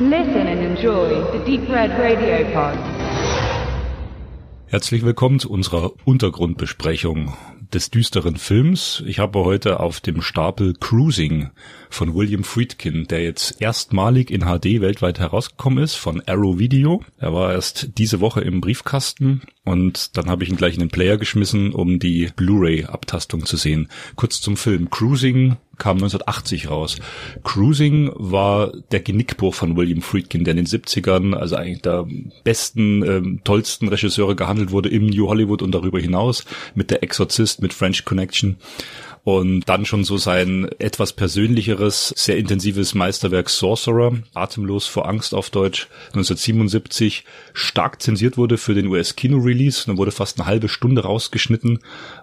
Listen and enjoy the Deep Red Radio Pod. Herzlich willkommen zu unserer Untergrundbesprechung des düsteren Films. Ich habe heute auf dem Stapel Cruising von William Friedkin, der jetzt erstmalig in HD weltweit herausgekommen ist von Arrow Video. Er war erst diese Woche im Briefkasten und dann habe ich ihn gleich in den Player geschmissen, um die Blu-ray-Abtastung zu sehen. Kurz zum Film. Cruising kam 1980 raus. Cruising war der Genickbruch von William Friedkin, der in den 70ern, also eigentlich der besten, ähm, tollsten Regisseure gehandelt wurde im New Hollywood und darüber hinaus mit der Exorzist, mit French Connection und dann schon so sein etwas persönlicheres, sehr intensives Meisterwerk Sorcerer, Atemlos vor Angst auf Deutsch, 1977 stark zensiert wurde für den US-Kino-Release. Dann wurde fast eine halbe Stunde rausgeschnitten.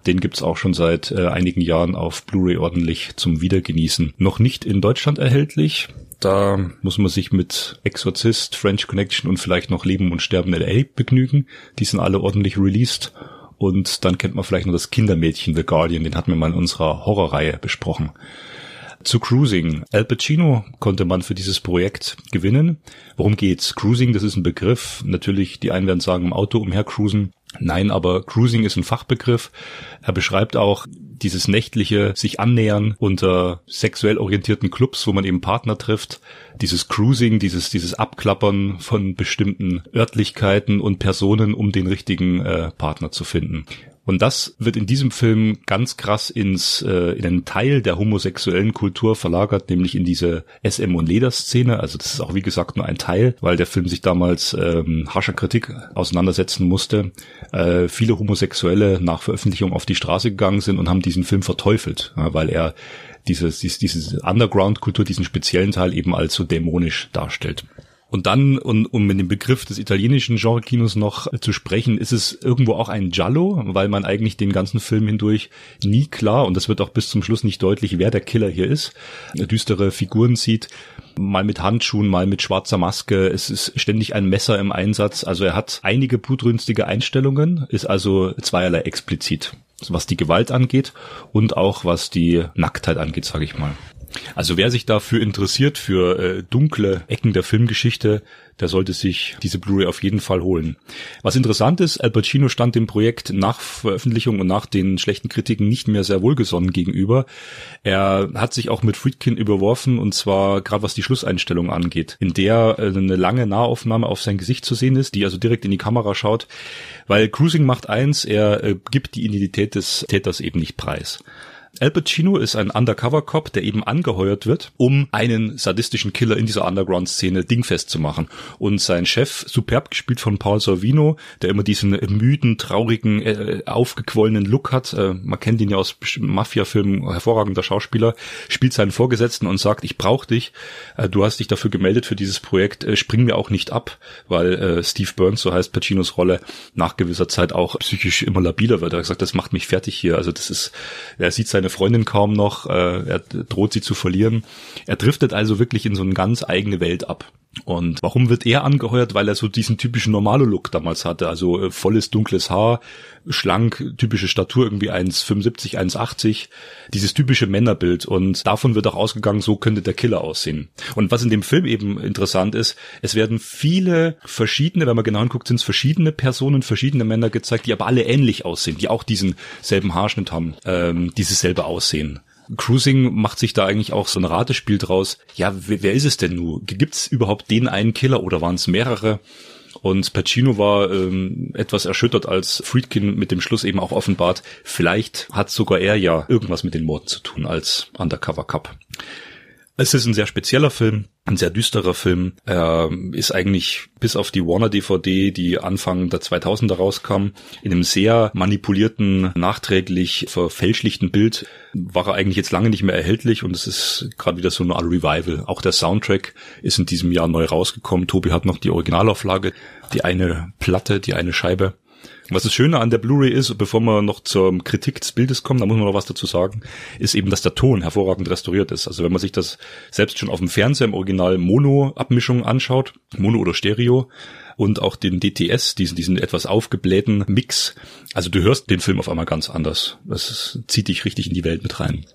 Den gibt's auch schon seit äh, einigen Jahren auf Blu-ray ordentlich zum Wiedergenießen. Noch nicht in Deutschland erhältlich. Da muss man sich mit Exorzist, French Connection und vielleicht noch Leben und Sterben L.A. begnügen. Die sind alle ordentlich released. Und dann kennt man vielleicht noch das Kindermädchen The Guardian, den hatten wir mal in unserer Horrorreihe besprochen. Zu Cruising. Al Pacino konnte man für dieses Projekt gewinnen. Worum geht's? Cruising, das ist ein Begriff. Natürlich, die einen werden sagen, im Auto umhercruisen. Nein, aber Cruising ist ein Fachbegriff. Er beschreibt auch dieses nächtliche sich annähern unter sexuell orientierten Clubs, wo man eben Partner trifft. Dieses Cruising, dieses, dieses Abklappern von bestimmten Örtlichkeiten und Personen, um den richtigen äh, Partner zu finden. Und das wird in diesem Film ganz krass ins äh, in einen Teil der homosexuellen Kultur verlagert, nämlich in diese SM und Lederszene. Also das ist auch wie gesagt nur ein Teil, weil der Film sich damals ähm, harscher Kritik auseinandersetzen musste. Äh, viele Homosexuelle nach Veröffentlichung auf die Straße gegangen sind und haben diesen Film verteufelt, ja, weil er dieses, dieses, diese Underground-Kultur, diesen speziellen Teil eben als so dämonisch darstellt. Und dann, um, um mit dem Begriff des italienischen Genre-Kinos noch zu sprechen, ist es irgendwo auch ein Giallo, weil man eigentlich den ganzen Film hindurch nie klar, und das wird auch bis zum Schluss nicht deutlich, wer der Killer hier ist, düstere Figuren sieht, mal mit Handschuhen, mal mit schwarzer Maske, es ist ständig ein Messer im Einsatz, also er hat einige blutrünstige Einstellungen, ist also zweierlei explizit, was die Gewalt angeht und auch was die Nacktheit angeht, sage ich mal. Also wer sich dafür interessiert, für äh, dunkle Ecken der Filmgeschichte, der sollte sich diese Blu-ray auf jeden Fall holen. Was interessant ist, Al Pacino stand dem Projekt nach Veröffentlichung und nach den schlechten Kritiken nicht mehr sehr wohlgesonnen gegenüber. Er hat sich auch mit Friedkin überworfen und zwar gerade was die Schlusseinstellung angeht, in der äh, eine lange Nahaufnahme auf sein Gesicht zu sehen ist, die also direkt in die Kamera schaut, weil Cruising macht eins, er äh, gibt die Identität des Täters eben nicht preis. Al Pacino ist ein Undercover-Cop, der eben angeheuert wird, um einen sadistischen Killer in dieser Underground-Szene dingfest zu machen. Und sein Chef, superb gespielt von Paul Sorvino, der immer diesen müden, traurigen, äh, aufgequollenen Look hat, äh, man kennt ihn ja aus Mafia-Filmen, hervorragender Schauspieler, spielt seinen Vorgesetzten und sagt, ich brauche dich, äh, du hast dich dafür gemeldet für dieses Projekt, äh, spring mir auch nicht ab, weil äh, Steve Burns, so heißt Pacinos Rolle, nach gewisser Zeit auch psychisch immer labiler wird. Er hat gesagt, das macht mich fertig hier. Also das ist, er sieht seine Freundin kaum noch, äh, er droht sie zu verlieren. Er driftet also wirklich in so eine ganz eigene Welt ab. Und warum wird er angeheuert? Weil er so diesen typischen Normalo-Look damals hatte. Also äh, volles dunkles Haar, schlank, typische Statur, irgendwie 1,75, 1,80. Dieses typische Männerbild. Und davon wird auch ausgegangen, so könnte der Killer aussehen. Und was in dem Film eben interessant ist, es werden viele verschiedene, wenn man genau hinguckt, sind es verschiedene Personen, verschiedene Männer gezeigt, die aber alle ähnlich aussehen, die auch diesen selben Haarschnitt haben, ähm, dieses selbe Aussehen. Cruising macht sich da eigentlich auch so ein Ratespiel draus. Ja, wer, wer ist es denn nun? Gibt's überhaupt den einen Killer oder waren es mehrere? Und Pacino war ähm, etwas erschüttert, als Friedkin mit dem Schluss eben auch offenbart, vielleicht hat sogar er ja irgendwas mit den Morden zu tun als Undercover Cup. Es ist ein sehr spezieller Film, ein sehr düsterer Film. Er ist eigentlich bis auf die Warner DVD, die Anfang der 2000er rauskam, in einem sehr manipulierten, nachträglich verfälschlichten Bild war er eigentlich jetzt lange nicht mehr erhältlich und es ist gerade wieder so eine Art Revival. Auch der Soundtrack ist in diesem Jahr neu rausgekommen. Tobi hat noch die Originalauflage, die eine Platte, die eine Scheibe. Was das Schöne an der Blu-ray ist, bevor wir noch zur Kritik des Bildes kommen, da muss man noch was dazu sagen, ist eben, dass der Ton hervorragend restauriert ist. Also wenn man sich das selbst schon auf dem Fernseher im Original Mono-Abmischung anschaut, Mono oder Stereo, und auch den DTS, diesen, diesen etwas aufgeblähten Mix, also du hörst den Film auf einmal ganz anders. Das zieht dich richtig in die Welt mit rein.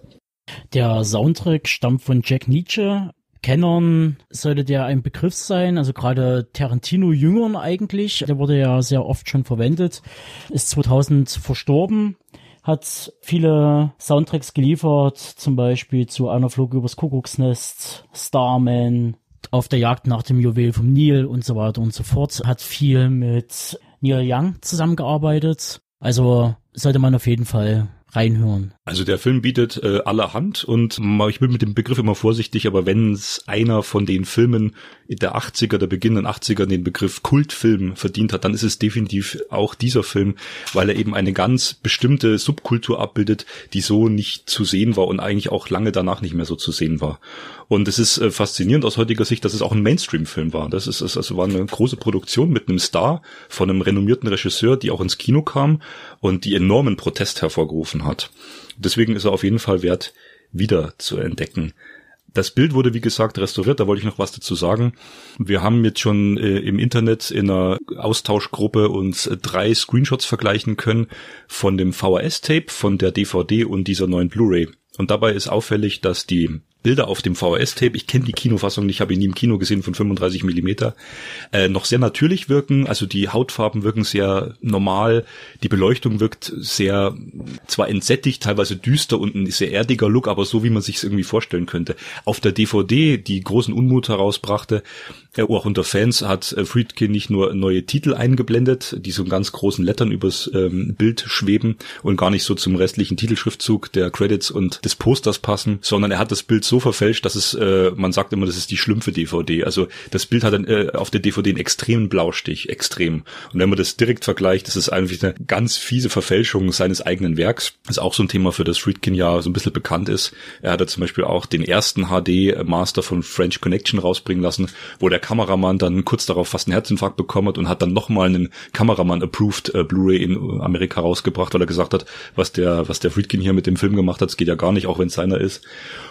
Der Soundtrack stammt von Jack Nietzsche, Kennern sollte der ein Begriff sein, also gerade Tarantino-Jüngern eigentlich. Der wurde ja sehr oft schon verwendet, ist 2000 verstorben hat viele Soundtracks geliefert, zum Beispiel zu Einer Flug übers Kuckucksnest, Starman, Auf der Jagd nach dem Juwel vom Nil und so weiter und so fort. Hat viel mit Neil Young zusammengearbeitet. Also sollte man auf jeden Fall reinhören. Also der Film bietet äh, allerhand und ich bin mit dem Begriff immer vorsichtig, aber wenn es einer von den Filmen der 80er, der beginnenden 80er den Begriff Kultfilm verdient hat, dann ist es definitiv auch dieser Film, weil er eben eine ganz bestimmte Subkultur abbildet, die so nicht zu sehen war und eigentlich auch lange danach nicht mehr so zu sehen war. Und es ist äh, faszinierend aus heutiger Sicht, dass es auch ein Mainstream-Film war. Das ist, es also war eine große Produktion mit einem Star von einem renommierten Regisseur, die auch ins Kino kam und die enormen Protest hervorgerufen hat. Deswegen ist er auf jeden Fall wert, wieder zu entdecken. Das Bild wurde, wie gesagt, restauriert, da wollte ich noch was dazu sagen. Wir haben jetzt schon äh, im Internet in einer Austauschgruppe uns drei Screenshots vergleichen können von dem VHS-Tape, von der DVD und dieser neuen Blu-ray. Und dabei ist auffällig, dass die Bilder auf dem VHS-Tape, ich kenne die Kinofassung nicht, habe ihn nie im Kino gesehen von 35 Millimeter, äh, noch sehr natürlich wirken. Also die Hautfarben wirken sehr normal, die Beleuchtung wirkt sehr zwar entsättigt, teilweise düster und ein sehr erdiger Look, aber so wie man sich es irgendwie vorstellen könnte. Auf der DVD, die großen Unmut herausbrachte, äh, auch unter Fans hat äh, Friedkin nicht nur neue Titel eingeblendet, die so in ganz großen Lettern übers ähm, Bild schweben und gar nicht so zum restlichen Titelschriftzug der Credits und des Posters passen, sondern er hat das Bild so verfälscht, dass es, äh, man sagt immer, das ist die schlümpfe DVD. Also das Bild hat dann äh, auf der DVD einen extremen Blaustich, extrem. Und wenn man das direkt vergleicht, das ist eigentlich eine ganz fiese Verfälschung seines eigenen Werks. Das ist auch so ein Thema, für das Friedkin ja so ein bisschen bekannt ist. Er hat ja zum Beispiel auch den ersten HD-Master von French Connection rausbringen lassen, wo der Kameramann dann kurz darauf fast einen Herzinfarkt bekommen hat und hat dann nochmal einen Kameramann-approved äh, Blu-ray in Amerika rausgebracht, weil er gesagt hat, was der, was der Friedkin hier mit dem Film gemacht hat, das geht ja gar nicht, auch wenn es seiner ist.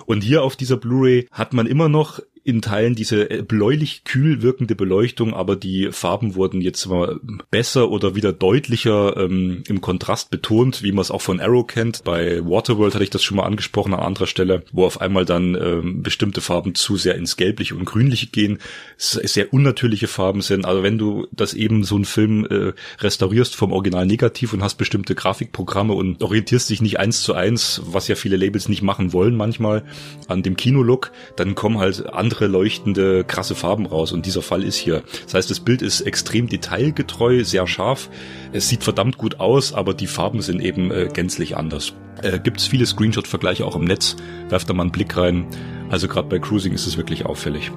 Und hier auf dieser Blu-ray hat man immer noch in Teilen diese äh, bläulich kühl wirkende Beleuchtung, aber die Farben wurden jetzt mal besser oder wieder deutlicher ähm, im Kontrast betont, wie man es auch von Arrow kennt. Bei Waterworld hatte ich das schon mal angesprochen an anderer Stelle, wo auf einmal dann ähm, bestimmte Farben zu sehr ins Gelbliche und Grünliche gehen, sehr unnatürliche Farben sind. Also wenn du das eben so einen Film äh, restaurierst vom Original negativ und hast bestimmte Grafikprogramme und orientierst dich nicht eins zu eins, was ja viele Labels nicht machen wollen manchmal, an dem Kinolook, dann kommen halt andere andere leuchtende, krasse Farben raus und dieser Fall ist hier. Das heißt, das Bild ist extrem detailgetreu, sehr scharf. Es sieht verdammt gut aus, aber die Farben sind eben äh, gänzlich anders. Äh, Gibt es viele Screenshot-Vergleiche auch im Netz, werft da mal einen Blick rein. Also gerade bei Cruising ist es wirklich auffällig.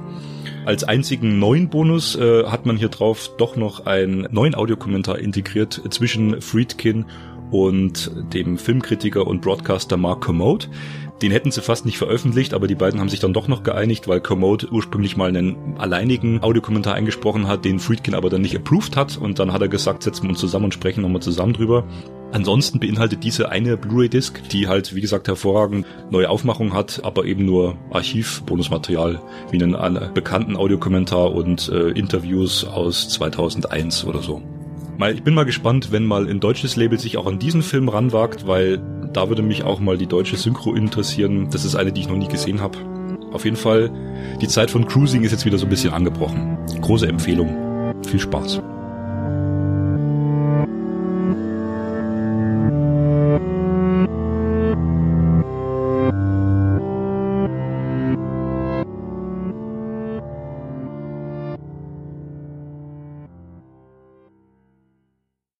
Als einzigen neuen Bonus äh, hat man hier drauf doch noch einen neuen Audiokommentar integriert zwischen Friedkin und dem Filmkritiker und Broadcaster Mark Commode. Den hätten sie fast nicht veröffentlicht, aber die beiden haben sich dann doch noch geeinigt, weil Commode ursprünglich mal einen alleinigen Audiokommentar eingesprochen hat, den Friedkin aber dann nicht approved hat und dann hat er gesagt, setzen wir uns zusammen und sprechen nochmal zusammen drüber. Ansonsten beinhaltet diese eine Blu-ray-Disc, die halt, wie gesagt, hervorragend neue Aufmachung hat, aber eben nur Archiv-Bonusmaterial, wie einen, einen bekannten Audiokommentar und äh, Interviews aus 2001 oder so. Ich bin mal gespannt, wenn mal ein deutsches Label sich auch an diesen Film ranwagt, weil da würde mich auch mal die deutsche Synchro interessieren. Das ist eine, die ich noch nie gesehen habe. Auf jeden Fall, die Zeit von Cruising ist jetzt wieder so ein bisschen angebrochen. Große Empfehlung. Viel Spaß.